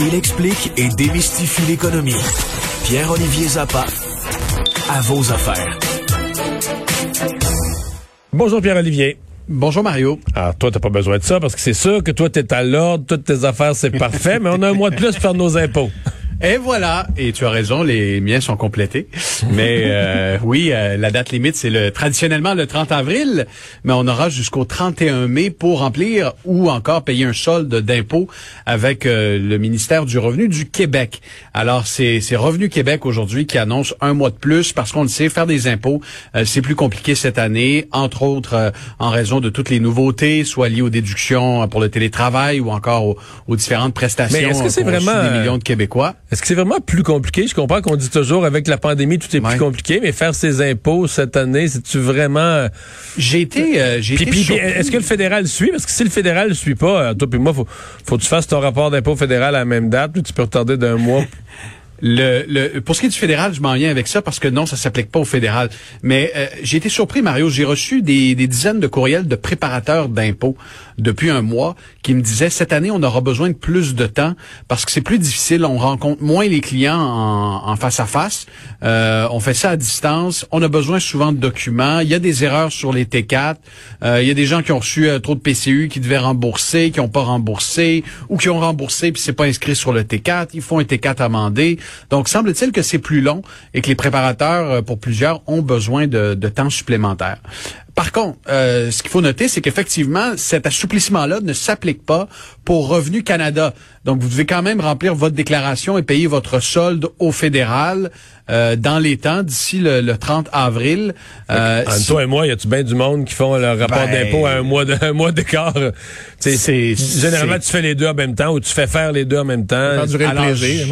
Il explique et démystifie l'économie. Pierre-Olivier Zappa, à vos affaires. Bonjour Pierre-Olivier. Bonjour Mario. Alors toi, t'as pas besoin de ça parce que c'est sûr que toi, t'es à l'ordre, toutes tes affaires, c'est parfait, mais on a un mois de plus pour faire nos impôts. Et voilà, et tu as raison, les miens sont complétés. Mais euh, oui, euh, la date limite, c'est le traditionnellement le 30 avril, mais on aura jusqu'au 31 mai pour remplir ou encore payer un solde d'impôt avec euh, le ministère du Revenu du Québec. Alors, c'est c'est Revenu Québec aujourd'hui qui annonce un mois de plus parce qu'on le sait, faire des impôts, euh, c'est plus compliqué cette année, entre autres euh, en raison de toutes les nouveautés, soit liées aux déductions pour le télétravail ou encore aux, aux différentes prestations Mais est-ce que c'est vraiment, des millions de Québécois. Est-ce que c'est vraiment plus compliqué? Je comprends qu'on dit toujours avec la pandémie, tout est Ouais. plus compliqué, mais faire ses impôts cette année, c'est-tu vraiment... J'ai été, euh, j'ai été surpris. est-ce que le fédéral suit? Parce que si le fédéral ne suit pas, euh, toi puis moi, faut, faut que tu fasses ton rapport d'impôt fédéral à la même date, puis tu peux retarder d'un mois. Le, le, pour ce qui est du fédéral, je m'en viens avec ça parce que non, ça s'applique pas au fédéral. Mais euh, j'ai été surpris, Mario. J'ai reçu des, des dizaines de courriels de préparateurs d'impôts depuis un mois qui me disaient cette année, on aura besoin de plus de temps parce que c'est plus difficile. On rencontre moins les clients en, en face à face. Euh, on fait ça à distance. On a besoin souvent de documents. Il y a des erreurs sur les T4. Euh, il y a des gens qui ont reçu euh, trop de PCU qui devaient rembourser, qui n'ont pas remboursé ou qui ont remboursé puis c'est pas inscrit sur le T4. Ils font un T4 amendé. Donc, semble-t-il que c'est plus long et que les préparateurs, euh, pour plusieurs, ont besoin de, de temps supplémentaire. Par contre, euh, ce qu'il faut noter, c'est qu'effectivement, cet assouplissement-là ne s'applique pas pour Revenu Canada. Donc, vous devez quand même remplir votre déclaration et payer votre solde au fédéral euh, dans les temps d'ici le, le 30 avril. Euh, Entre toi et moi, y a-tu bien du monde qui font leur rapport Ben- d'impôt à un mois de, un mois d'écart? Tu sais, C'est- Généralement, tu fais les deux en même temps ou tu fais faire les deux en même temps. Faire Alors, plaisir.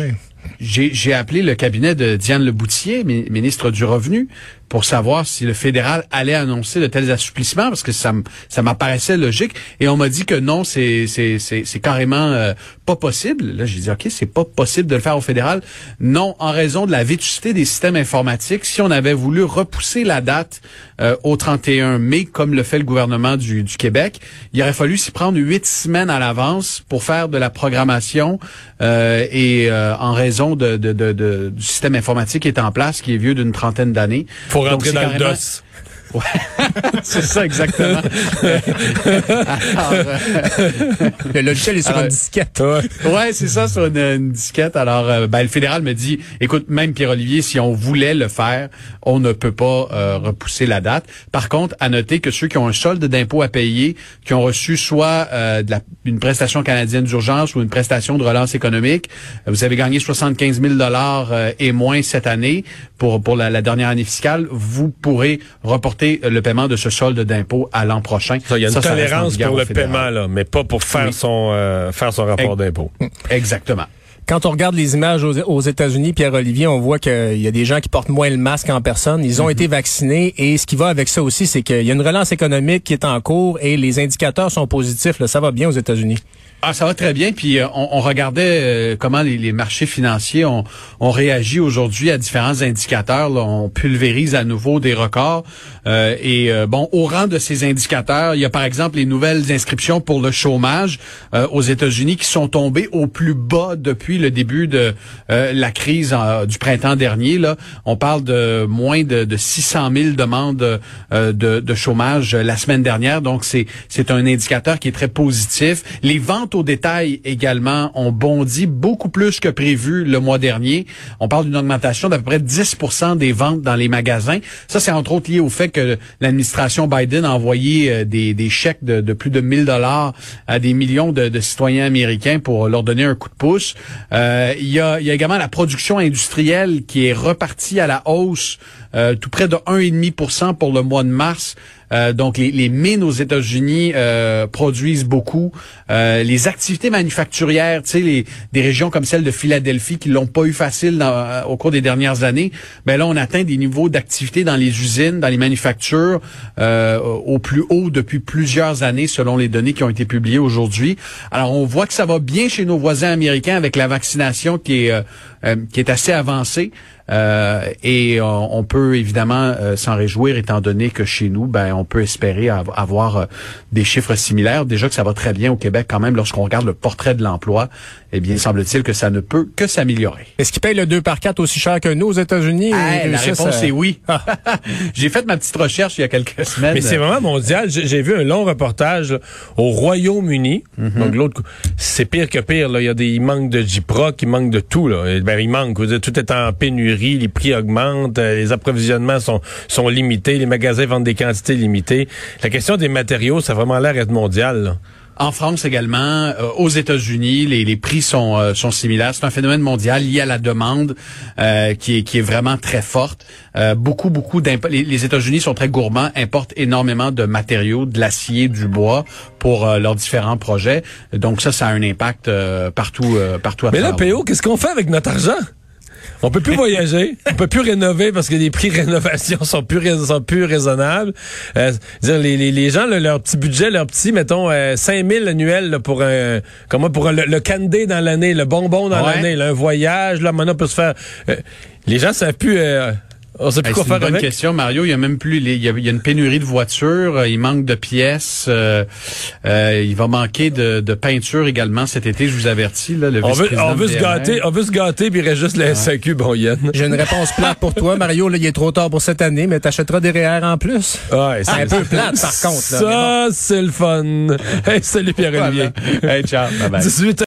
J'ai appelé le cabinet de Diane Leboutier, mi- ministre du Revenu, pour savoir si le fédéral allait annoncer de tels assouplissements, parce que ça ça m'apparaissait logique. Et on m'a dit que non, c'est c'est c'est carrément euh, pas possible. Là, j'ai dit ok, c'est pas possible de le faire au fédéral. Non, en raison de la vétusté des systèmes informatiques. Si on avait voulu repousser la date euh, au 31 mai, comme le fait le gouvernement du, du Québec, il aurait fallu s'y prendre huit semaines à l'avance pour faire de la programmation euh, et euh, en raison de, de, de- du système informatique qui est en place, qui est vieux d'une trentaine d'années. Donc, rentrer dans le carrément- dos. C'est ça exactement. Alors, euh, Le logiciel est sur Alors, une disquette. ouais, c'est ça sur une, une disquette. Alors, euh, ben, le fédéral me dit, écoute, même Pierre-Olivier, si on voulait le faire, on ne peut pas euh, repousser la date. Par contre, à noter que ceux qui ont un solde d'impôt à payer, qui ont reçu soit euh, de la, une prestation canadienne d'urgence ou une prestation de relance économique, euh, vous avez gagné 75 000 dollars euh, et moins cette année pour pour la, la dernière année fiscale, vous pourrez reporter le paiement de ce solde d'impôt à l'an prochain. Ça, Il y a une Ça, tolérance pour le paiement, là, mais pas pour faire Oui. son euh, faire son rapport d'impôt. Exactement. Quand on regarde les images aux, aux États-Unis, Pierre-Olivier, on voit qu'il y a des gens qui portent moins le masque en personne. Ils ont été vaccinés et ce qui va avec ça aussi, c'est qu'il y a une relance économique qui est en cours et les indicateurs sont positifs. là. Ça va bien aux États-Unis? Ah, ça va très bien. Puis euh, on, on regardait euh, comment les, les marchés financiers ont, ont réagi aujourd'hui à différents indicateurs. là. On pulvérise à nouveau des records. Euh, et euh, bon, au rang de ces indicateurs, il y a par exemple les nouvelles inscriptions pour le chômage euh, aux États-Unis qui sont tombées au plus bas depuis le début de euh, la crise euh, du printemps dernier. Là, on parle de moins de, de 600 000 demandes euh, de, de chômage la semaine dernière. Donc c'est c'est un indicateur qui est très positif. Les ventes au détail également ont bondi beaucoup plus que prévu le mois dernier. On parle d'une augmentation d'à peu près 10% des ventes dans les magasins. Ça, c'est entre autres lié au fait que l'administration Biden a envoyé euh, des, chèques de, plus de 1000 dollars à des millions de, citoyens américains pour leur donner un coup de pouce. Euh, il y a également la production industrielle qui est repartie à la hausse euh, tout près de 1,5% pour le mois de mars. Euh, donc, les, les, mines aux États-Unis euh, produisent beaucoup. Euh, les activités manufacturières, tu sais, des régions comme celle de Philadelphie qui l'ont pas eu facile dans, au cours des dernières années, ben là, on atteint des niveaux d'activité dans les usines, dans les manufactures, au plus haut depuis plusieurs années, selon les données qui ont été publiées aujourd'hui. Alors, on voit que ça va bien chez nos voisins américains avec la vaccination qui est qui est assez avancée. Euh, et on, peut évidemment euh, s'en réjouir étant donné que chez nous, ben, on peut espérer avoir euh, des chiffres similaires. Déjà que ça va très bien au Québec quand même lorsqu'on regarde le portrait de l'emploi. Eh bien, semble-t-il que ça ne peut que s'améliorer. Est-ce qu'ils payent le 2 par 4 aussi cher que nous aux États-Unis? la réponse est oui. J'ai fait ma petite recherche il y a quelques semaines. Mais c'est vraiment mondial. J'ai vu un long reportage au Royaume-Uni. Mhm. Donc l'autre, c'est pire que pire. Là. Il y a des, il manque de J-Proc, il manque de tout. Là. Ben, il manque. Tout est en pénurie, les prix augmentent, euh, les approvisionnements sont, sont limités, les magasins vendent des quantités limitées. La question des matériaux, ça a vraiment l'air d'être mondial. Là. En France également, euh, aux États-Unis, les, les, prix sont, euh, sont similaires. C'est un phénomène mondial lié à la demande euh, qui, est, qui est vraiment très forte. beaucoup, beaucoup les, les États-Unis sont très gourmands, importent énormément de matériaux, de l'acier, du bois pour leurs différents projets. Donc ça, ça a un impact partout, partout à Mais là, PO, qu'est-ce qu'on fait avec notre argent? On peut plus voyager, on peut plus rénover parce que les prix de rénovation sont plus sont plus raisonnables. Euh, dire les, les, les gens leur petit budget, leur petit mettons euh, 5000 annuels pour un comment pour le, le candy dans l'année, le bonbon dans l'année, un voyage là maintenant on peut se faire euh, les gens savent plus euh, on sait plus quoi faire une bonne question, Mario. Il y a même plus, il, y a, une pénurie de voitures. Euh, il manque de pièces. Euh, euh, il va manquer de, de, peinture également cet été. Je vous avertis. Là, le on, veut, on veut se gâter, on veut se gâter, puis il reste juste la SAQ, bon Yann. J'ai une réponse plate pour toi, Mario. Là, il est trop tard pour cette année, mais t'achèteras des REER en plus. Ouais, c'est un peu plate, par contre. ça, c'est le fun. Hey, salut Pierre-Olivier. Hey, ciao. Bye bye. 18